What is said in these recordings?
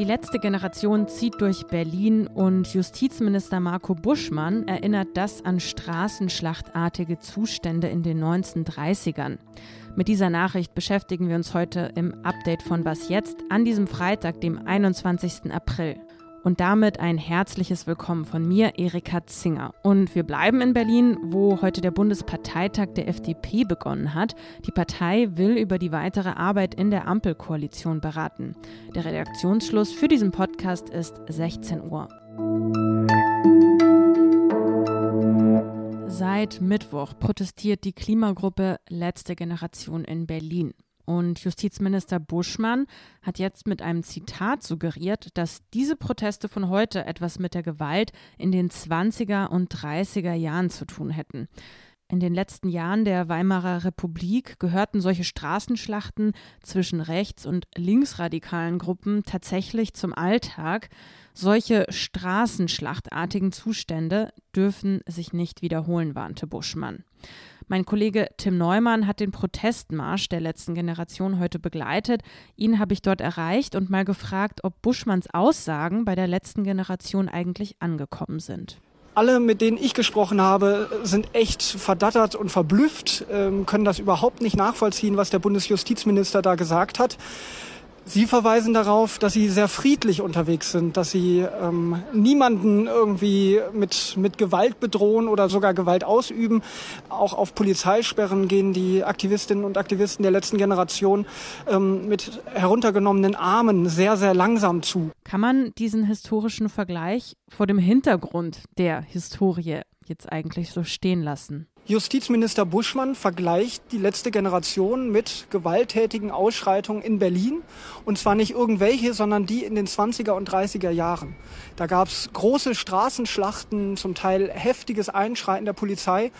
Die letzte Generation zieht durch Berlin und Justizminister Marco Buschmann erinnert das an straßenschlachtartige Zustände in den 1930ern. Mit dieser Nachricht beschäftigen wir uns heute im Update von Was jetzt an diesem Freitag, dem 21. April. Und damit ein herzliches Willkommen von mir, Erika Zinger. Und wir bleiben in Berlin, wo heute der Bundesparteitag der FDP begonnen hat. Die Partei will über die weitere Arbeit in der Ampelkoalition beraten. Der Redaktionsschluss für diesen Podcast ist 16 Uhr. Seit Mittwoch protestiert die Klimagruppe Letzte Generation in Berlin. Und Justizminister Buschmann hat jetzt mit einem Zitat suggeriert, dass diese Proteste von heute etwas mit der Gewalt in den 20er und 30er Jahren zu tun hätten. In den letzten Jahren der Weimarer Republik gehörten solche Straßenschlachten zwischen rechts- und linksradikalen Gruppen tatsächlich zum Alltag. Solche straßenschlachtartigen Zustände dürfen sich nicht wiederholen, warnte Buschmann. Mein Kollege Tim Neumann hat den Protestmarsch der letzten Generation heute begleitet. Ihn habe ich dort erreicht und mal gefragt, ob Buschmanns Aussagen bei der letzten Generation eigentlich angekommen sind. Alle, mit denen ich gesprochen habe, sind echt verdattert und verblüfft, ähm, können das überhaupt nicht nachvollziehen, was der Bundesjustizminister da gesagt hat. Sie verweisen darauf, dass Sie sehr friedlich unterwegs sind, dass Sie ähm, niemanden irgendwie mit, mit Gewalt bedrohen oder sogar Gewalt ausüben. Auch auf Polizeisperren gehen die Aktivistinnen und Aktivisten der letzten Generation ähm, mit heruntergenommenen Armen sehr, sehr langsam zu. Kann man diesen historischen Vergleich vor dem Hintergrund der Historie jetzt eigentlich so stehen lassen? Justizminister Buschmann vergleicht die letzte Generation mit gewalttätigen Ausschreitungen in Berlin. Und zwar nicht irgendwelche, sondern die in den 20er und 30er Jahren. Da gab es große Straßenschlachten, zum Teil heftiges Einschreiten der Polizei.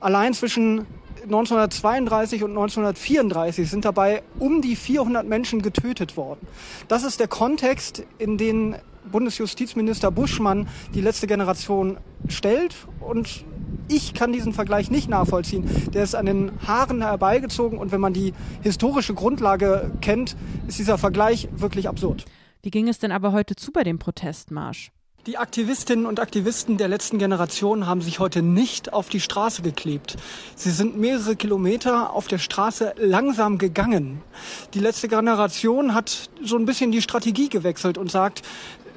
Allein zwischen 1932 und 1934 sind dabei um die 400 Menschen getötet worden. Das ist der Kontext, in den Bundesjustizminister Buschmann die letzte Generation stellt und ich kann diesen Vergleich nicht nachvollziehen. Der ist an den Haaren herbeigezogen und wenn man die historische Grundlage kennt, ist dieser Vergleich wirklich absurd. Wie ging es denn aber heute zu bei dem Protestmarsch? Die Aktivistinnen und Aktivisten der letzten Generation haben sich heute nicht auf die Straße geklebt. Sie sind mehrere Kilometer auf der Straße langsam gegangen. Die letzte Generation hat so ein bisschen die Strategie gewechselt und sagt,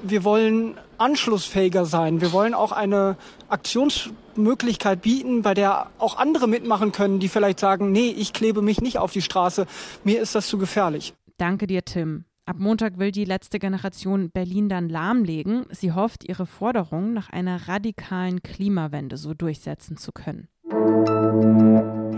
wir wollen anschlussfähiger sein. Wir wollen auch eine Aktionsmöglichkeit bieten, bei der auch andere mitmachen können, die vielleicht sagen, nee, ich klebe mich nicht auf die Straße, mir ist das zu gefährlich. Danke dir, Tim. Ab Montag will die letzte Generation Berlin dann lahmlegen. Sie hofft, ihre Forderung nach einer radikalen Klimawende so durchsetzen zu können.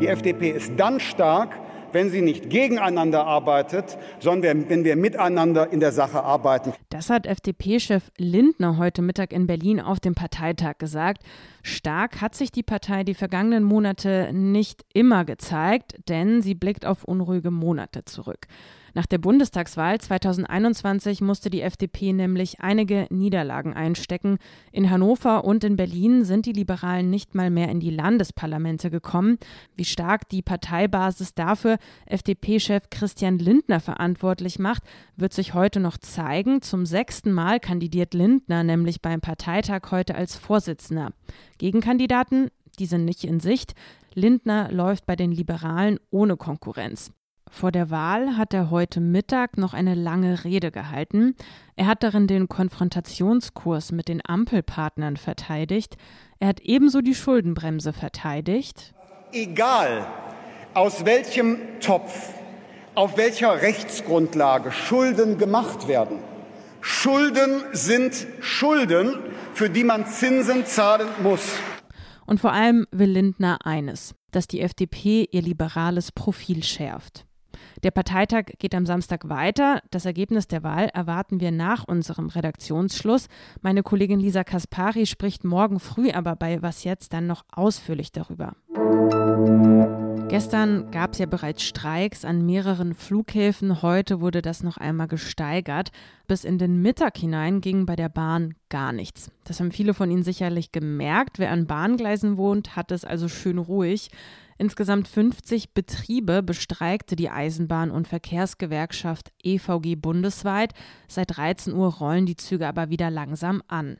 Die FDP ist dann stark, wenn sie nicht gegeneinander arbeitet, sondern wenn wir miteinander in der Sache arbeiten. Das hat FDP-Chef Lindner heute Mittag in Berlin auf dem Parteitag gesagt. Stark hat sich die Partei die vergangenen Monate nicht immer gezeigt, denn sie blickt auf unruhige Monate zurück. Nach der Bundestagswahl 2021 musste die FDP nämlich einige Niederlagen einstecken. In Hannover und in Berlin sind die Liberalen nicht mal mehr in die Landesparlamente gekommen. Wie stark die Parteibasis dafür FDP-Chef Christian Lindner verantwortlich macht, wird sich heute noch zeigen. Zum sechsten Mal kandidiert Lindner nämlich beim Parteitag heute als Vorsitzender. Gegenkandidaten, die sind nicht in Sicht. Lindner läuft bei den Liberalen ohne Konkurrenz. Vor der Wahl hat er heute Mittag noch eine lange Rede gehalten. Er hat darin den Konfrontationskurs mit den Ampelpartnern verteidigt. Er hat ebenso die Schuldenbremse verteidigt. Egal, aus welchem Topf, auf welcher Rechtsgrundlage Schulden gemacht werden. Schulden sind Schulden, für die man Zinsen zahlen muss. Und vor allem will Lindner eines, dass die FDP ihr liberales Profil schärft. Der Parteitag geht am Samstag weiter. Das Ergebnis der Wahl erwarten wir nach unserem Redaktionsschluss. Meine Kollegin Lisa Kaspari spricht morgen früh aber bei Was jetzt dann noch ausführlich darüber. Gestern gab es ja bereits Streiks an mehreren Flughäfen. Heute wurde das noch einmal gesteigert. Bis in den Mittag hinein ging bei der Bahn gar nichts. Das haben viele von Ihnen sicherlich gemerkt. Wer an Bahngleisen wohnt, hat es also schön ruhig. Insgesamt 50 Betriebe bestreikte die Eisenbahn- und Verkehrsgewerkschaft EVG bundesweit. Seit 13 Uhr rollen die Züge aber wieder langsam an.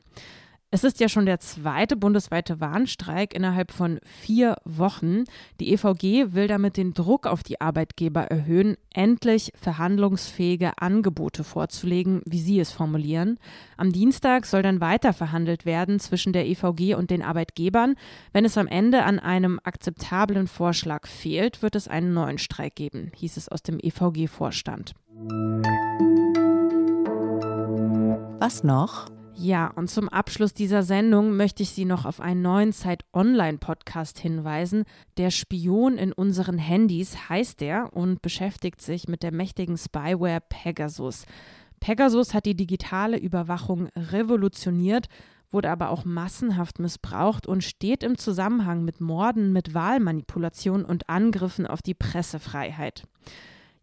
Es ist ja schon der zweite bundesweite Warnstreik innerhalb von vier Wochen. Die EVG will damit den Druck auf die Arbeitgeber erhöhen, endlich verhandlungsfähige Angebote vorzulegen, wie sie es formulieren. Am Dienstag soll dann weiter verhandelt werden zwischen der EVG und den Arbeitgebern. Wenn es am Ende an einem akzeptablen Vorschlag fehlt, wird es einen neuen Streik geben, hieß es aus dem EVG-Vorstand. Was noch? Ja, und zum Abschluss dieser Sendung möchte ich Sie noch auf einen neuen Zeit Online Podcast hinweisen. Der Spion in unseren Handys heißt er und beschäftigt sich mit der mächtigen Spyware Pegasus. Pegasus hat die digitale Überwachung revolutioniert, wurde aber auch massenhaft missbraucht und steht im Zusammenhang mit Morden, mit Wahlmanipulation und Angriffen auf die Pressefreiheit.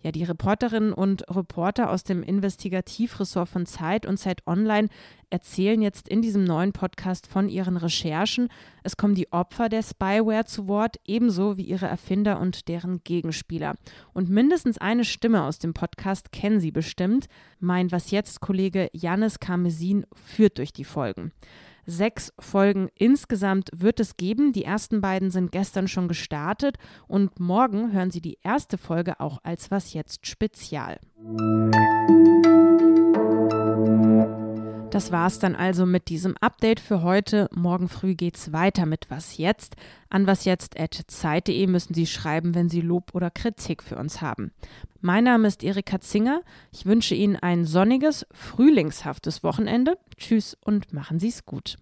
Ja, die Reporterinnen und Reporter aus dem Investigativressort von Zeit und Zeit Online erzählen jetzt in diesem neuen Podcast von ihren Recherchen. Es kommen die Opfer der Spyware zu Wort, ebenso wie ihre Erfinder und deren Gegenspieler. Und mindestens eine Stimme aus dem Podcast kennen Sie bestimmt. Mein Was jetzt Kollege Janis Karmesin führt durch die Folgen. Sechs Folgen insgesamt wird es geben. Die ersten beiden sind gestern schon gestartet und morgen hören Sie die erste Folge auch als Was jetzt Spezial. Das war's dann also mit diesem Update für heute. Morgen früh geht's weiter mit Was jetzt. An wasjetzt.zeit.de müssen Sie schreiben, wenn Sie Lob oder Kritik für uns haben. Mein Name ist Erika Zinger. Ich wünsche Ihnen ein sonniges, frühlingshaftes Wochenende. Tschüss und machen Sie's gut.